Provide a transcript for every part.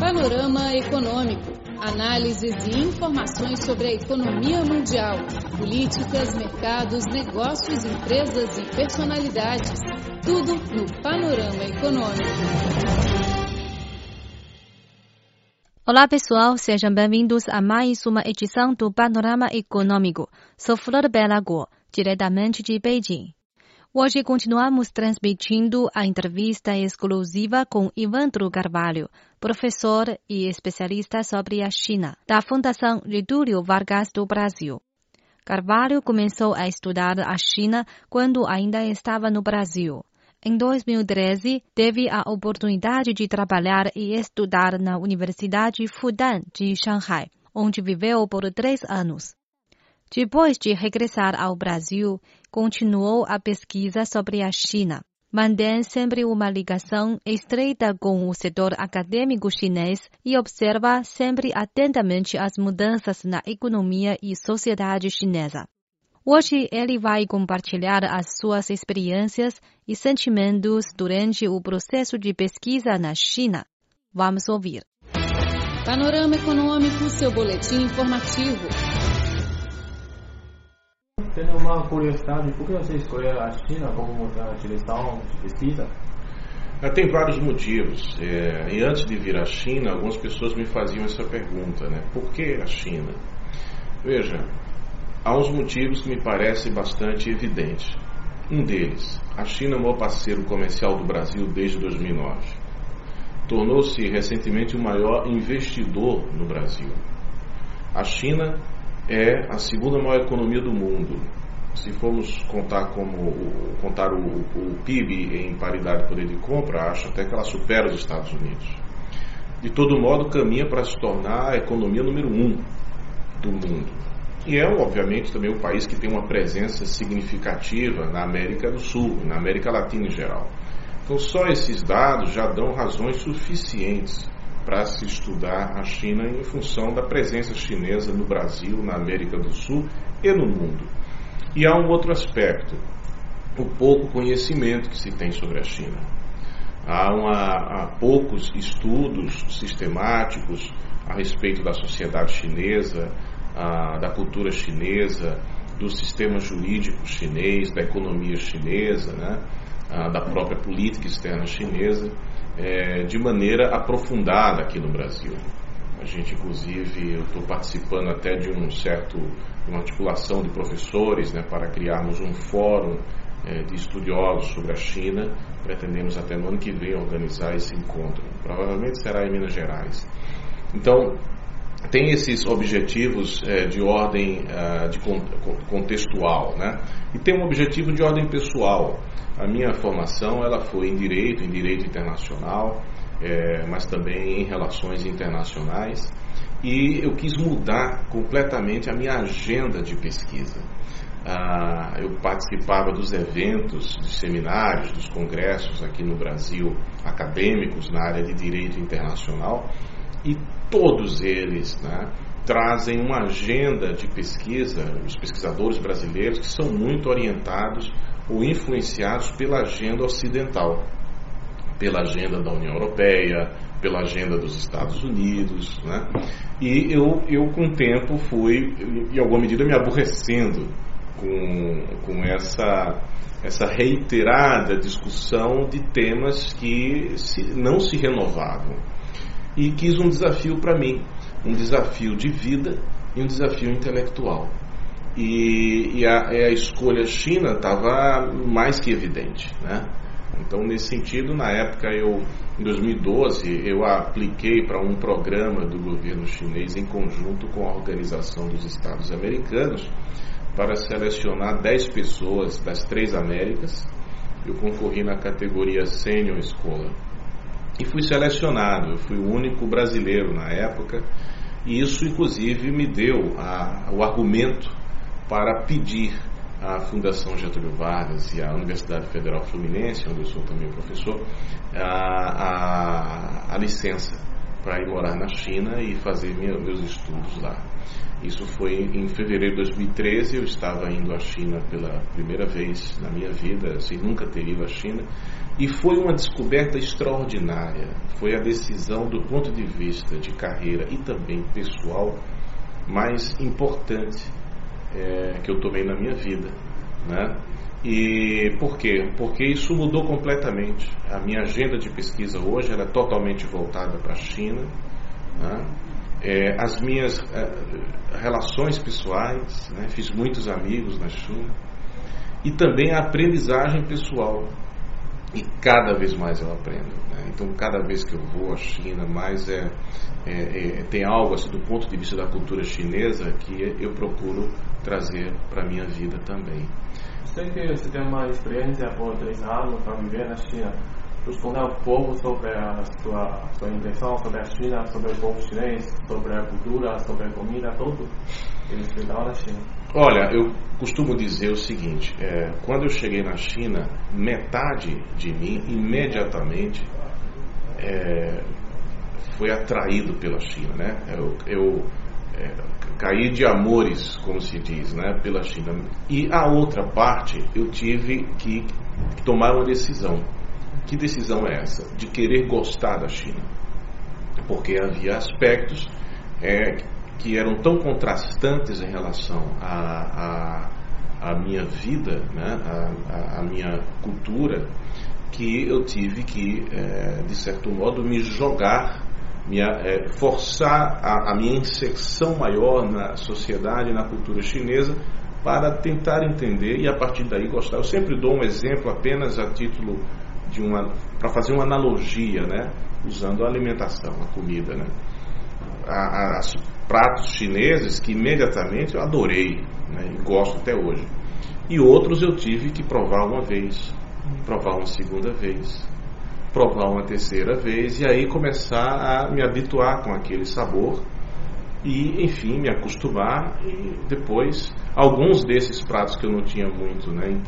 Panorama Econômico. Análises e informações sobre a economia mundial, políticas, mercados, negócios, empresas e personalidades. Tudo no Panorama Econômico. Olá pessoal, sejam bem-vindos a mais uma edição do Panorama Econômico. Sou Flor Bela Guo, diretamente de Beijing. Hoje continuamos transmitindo a entrevista exclusiva com Ivandro Carvalho, professor e especialista sobre a China, da Fundação Getúlio Vargas do Brasil. Carvalho começou a estudar a China quando ainda estava no Brasil. Em 2013, teve a oportunidade de trabalhar e estudar na Universidade Fudan de Shanghai, onde viveu por três anos. Depois de regressar ao Brasil, continuou a pesquisa sobre a China. Mantém sempre uma ligação estreita com o setor acadêmico chinês e observa sempre atentamente as mudanças na economia e sociedade chinesa. Hoje ele vai compartilhar as suas experiências e sentimentos durante o processo de pesquisa na China. Vamos ouvir. Panorama Econômico, seu boletim informativo. Tenho uma curiosidade, por que você escolheu a China como direção de pesquisa? Tem vários motivos. É, e antes de vir à China, algumas pessoas me faziam essa pergunta, né? Por que a China? Veja, há uns motivos que me parecem bastante evidentes. Um deles, a China é o maior parceiro comercial do Brasil desde 2009. Tornou-se recentemente o maior investidor no Brasil. A China é a segunda maior economia do mundo. Se formos contar como contar o, o PIB em paridade de poder de compra, acho até que ela supera os Estados Unidos. De todo modo, caminha para se tornar a economia número um do mundo. E é, obviamente, também o país que tem uma presença significativa na América do Sul, na América Latina em geral. Então, só esses dados já dão razões suficientes para se estudar a China em função da presença chinesa no Brasil, na América do Sul e no mundo. E há um outro aspecto, o pouco conhecimento que se tem sobre a China. Há, uma, há poucos estudos sistemáticos a respeito da sociedade chinesa, a, da cultura chinesa, do sistema jurídico chinês, da economia chinesa, né, da própria política externa chinesa é, de maneira aprofundada aqui no Brasil. A gente, inclusive, eu estou participando até de um certo, uma articulação de professores né, para criarmos um fórum é, de estudiosos sobre a China. Pretendemos até no ano que vem organizar esse encontro. Provavelmente será em Minas Gerais. Então, tem esses objetivos é, de ordem é, de contextual, né? E tem um objetivo de ordem pessoal. A minha formação ela foi em direito, em direito internacional, é, mas também em relações internacionais. E eu quis mudar completamente a minha agenda de pesquisa. Ah, eu participava dos eventos, dos seminários, dos congressos aqui no Brasil, acadêmicos na área de direito internacional, e todos eles né, trazem uma agenda de pesquisa, os pesquisadores brasileiros, que são muito orientados ou influenciados pela agenda ocidental, pela agenda da União Europeia, pela agenda dos Estados Unidos, né? E eu, eu com o tempo fui, em alguma medida, me aborrecendo com, com essa, essa reiterada discussão de temas que se, não se renovavam. E quis um desafio para mim, um desafio de vida e um desafio intelectual. E, e a, a, escolha China estava mais que evidente, né? Então, nesse sentido, na época, eu, em 2012, eu apliquei para um programa do governo chinês em conjunto com a Organização dos Estados Americanos para selecionar 10 pessoas das três Américas. Eu concorri na categoria Senior Scholar. E fui selecionado, eu fui o único brasileiro na época, e isso, inclusive, me deu a, o argumento para pedir à Fundação Getúlio Vargas e à Universidade Federal Fluminense, onde eu sou também professor, a, a, a licença para ir morar na China e fazer minha, meus estudos lá. Isso foi em fevereiro de 2013, eu estava indo à China pela primeira vez na minha vida, sem nunca ter ido à China, E foi uma descoberta extraordinária. Foi a decisão do ponto de vista de carreira e também pessoal mais importante é, que eu tomei na minha vida. Né? E por quê? Porque isso mudou completamente. A minha agenda de pesquisa hoje é totalmente voltada para a China. Né? É, as minhas é, relações pessoais, né? fiz muitos amigos na China. E também a aprendizagem pessoal. E cada vez mais eu aprendo. Né? Então, cada vez que eu vou à China, mais é, é, é, tem algo assim, do ponto de vista da cultura chinesa que eu procuro trazer para a minha vida também. Sei que você tem uma experiência por três anos para viver na China. Responder um pouco sobre a sua, sua impressão sobre a China, sobre o povo chinês, sobre a cultura, sobre a comida, tudo. Eles fizeram na China. Olha, eu costumo dizer o seguinte: é, quando eu cheguei na China, metade de mim imediatamente é, foi atraído pela China, né? Eu, eu é, caí de amores, como se diz, né, pela China. E a outra parte, eu tive que tomar uma decisão. Que decisão é essa? De querer gostar da China. Porque havia aspectos é, que eram tão contrastantes em relação à a, a, a, minha vida, né, a, a, minha cultura, que eu tive que, é, de certo modo, me jogar minha, é, forçar a, a, minha inserção maior na sociedade, na cultura chinesa, para tentar entender e a partir daí gostar. Eu sempre dou um exemplo apenas a título de uma, para fazer uma analogia, né, usando a alimentação, a comida, né. A, pratos chineses que imediatamente eu adorei né, e gosto até hoje. E outros eu tive que provar uma vez, provar uma segunda vez, provar uma terceira vez e aí começar a me habituar com aquele sabor e, enfim, me acostumar e depois alguns desses pratos que eu não tinha muito, né,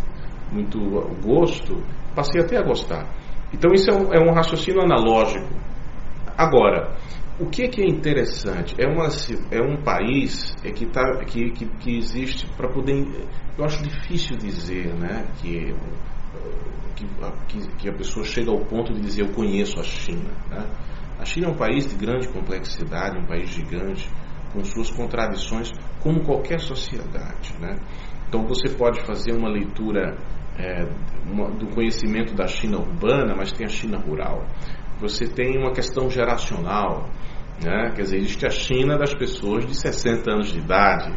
muito gosto, passei até a gostar. Então isso é um, é um raciocínio analógico. Agora, o que é, que é interessante? É, uma, é um país é que, tá, que, que, que existe para poder. Eu acho difícil dizer né, que que, que, a pessoa chega ao ponto de dizer eu conheço a China. Né? A China é um país de grande complexidade, um país gigante, com suas contradições, como qualquer sociedade. Né? Então você pode fazer uma leitura é, uma, do conhecimento da China urbana, mas tem a China rural. Você tem uma questão geracional, né? quer dizer, existe a China das pessoas de 60 anos de idade,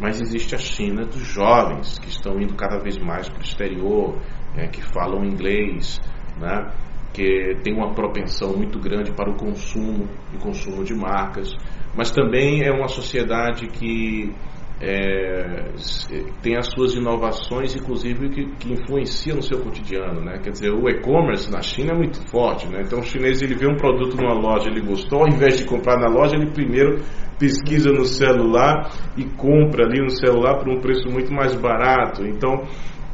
mas existe a China dos jovens que estão indo cada vez mais para o exterior, né, que falam inglês, né, que tem uma propensão muito grande para o consumo e consumo de marcas, mas também é uma sociedade que é, tem as suas inovações, inclusive que, que influenciam no seu cotidiano, né? Quer dizer, o e-commerce na China é muito forte, né? Então o chinês ele vê um produto numa loja, ele gostou, ao invés de comprar na loja, ele primeiro pesquisa no celular e compra ali no celular por um preço muito mais barato. Então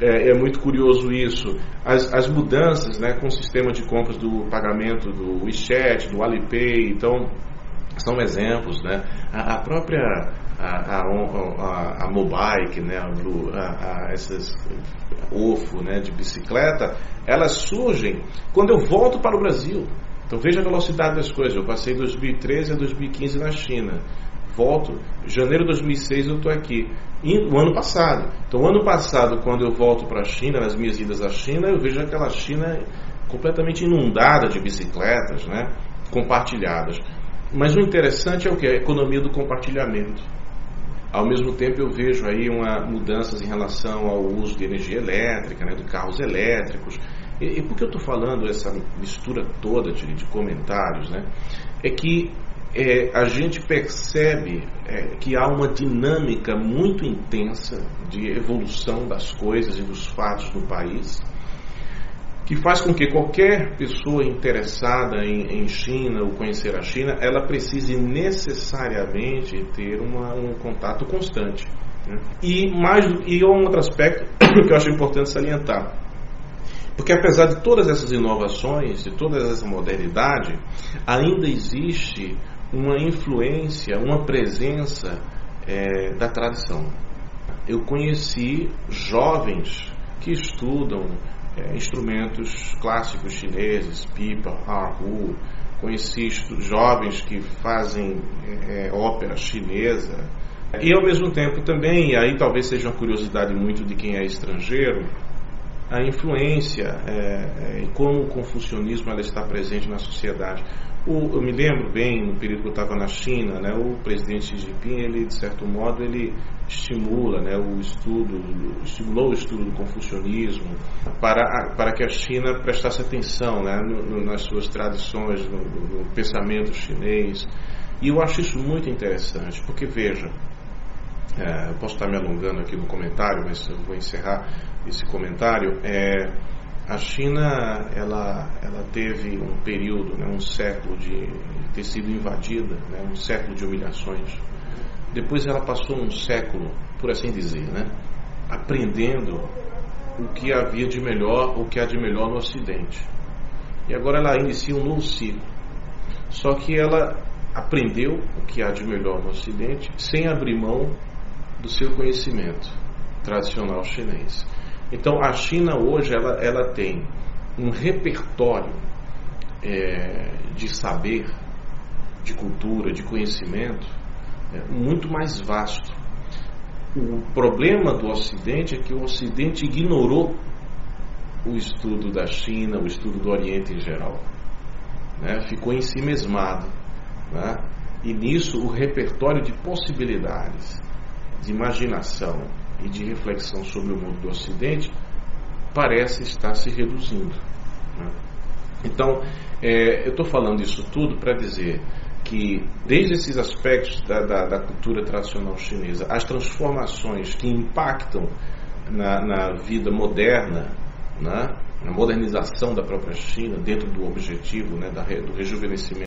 é, é, muito curioso isso. As, as mudanças né, com o sistema de compras do pagamento do WeChat, do Alipay, então são exemplos. Né? A, a própria a, a, a, Mobike, né, a, a, essas OFO né, de bicicleta, elas surgem quando eu volto para o Brasil. Então veja a velocidade das coisas. Eu passei 2013 a 2015 na China volto, janeiro de 2006 eu estou aqui. E o ano passado. Então, o ano passado, quando eu volto para a China, nas minhas idas à China, eu vejo aquela China completamente inundada de bicicletas, né? Compartilhadas. Mas o interessante é o que? A economia do compartilhamento. Ao mesmo tempo, eu vejo aí uma mudanças em relação ao uso de energia elétrica, né? De carros elétricos. E, e por que eu estou falando essa mistura toda de, de comentários, né? É que é, a gente percebe é, que há uma dinâmica muito intensa de evolução das coisas e dos fatos no país, que faz com que qualquer pessoa interessada em, em China ou conhecer a China, ela precise necessariamente ter uma, um contato constante. Né? E mais e um outro aspecto que eu acho importante salientar. Porque apesar de todas essas inovações, de toda essa modernidade, ainda existe uma influência, uma presença é, da tradição. Eu conheci jovens que estudam é, instrumentos clássicos chineses, pipa, erhu, conheci jovens que fazem é, ópera chinesa. E ao mesmo tempo também, e aí talvez seja uma curiosidade muito de quem é estrangeiro, a influência é, é, e como o confucionismo ela está presente na sociedade. O, eu me lembro bem, no período que eu estava na China, né, o presidente Xi Jinping, ele, de certo modo, ele estimula né, o estudo, estimulou o estudo do confucionismo para, para que a China prestasse atenção né, no, no, nas suas tradições, no, no pensamento chinês. E eu acho isso muito interessante, porque veja, é, eu posso estar me alongando aqui no comentário, mas eu vou encerrar esse comentário. É, a China ela, ela teve um período, né, um século de, ter sido invadida, né, um século de humilhações. Depois ela passou um século, por assim dizer, né, aprendendo o que havia de melhor, o que há de melhor no Ocidente. E agora ela inicia um novo ciclo. Só que ela aprendeu o que há de melhor no Ocidente sem abrir mão do seu conhecimento tradicional chinês. Então a China hoje ela, ela tem um repertório é, de saber, de cultura, de conhecimento é, muito mais vasto. O problema do Ocidente é que o Ocidente ignorou o estudo da China, o estudo do Oriente em geral. Né? Ficou em si mesmado. Né? E nisso o repertório de possibilidades, de imaginação, e de reflexão sobre o mundo do Ocidente parece estar se reduzindo. Né? Então, é, eu estou falando isso tudo para dizer que, desde esses aspectos da, da, da, cultura tradicional chinesa, as transformações que impactam na, na vida moderna, né, na modernização da própria China, dentro do objetivo né, da, do rejuvenescimento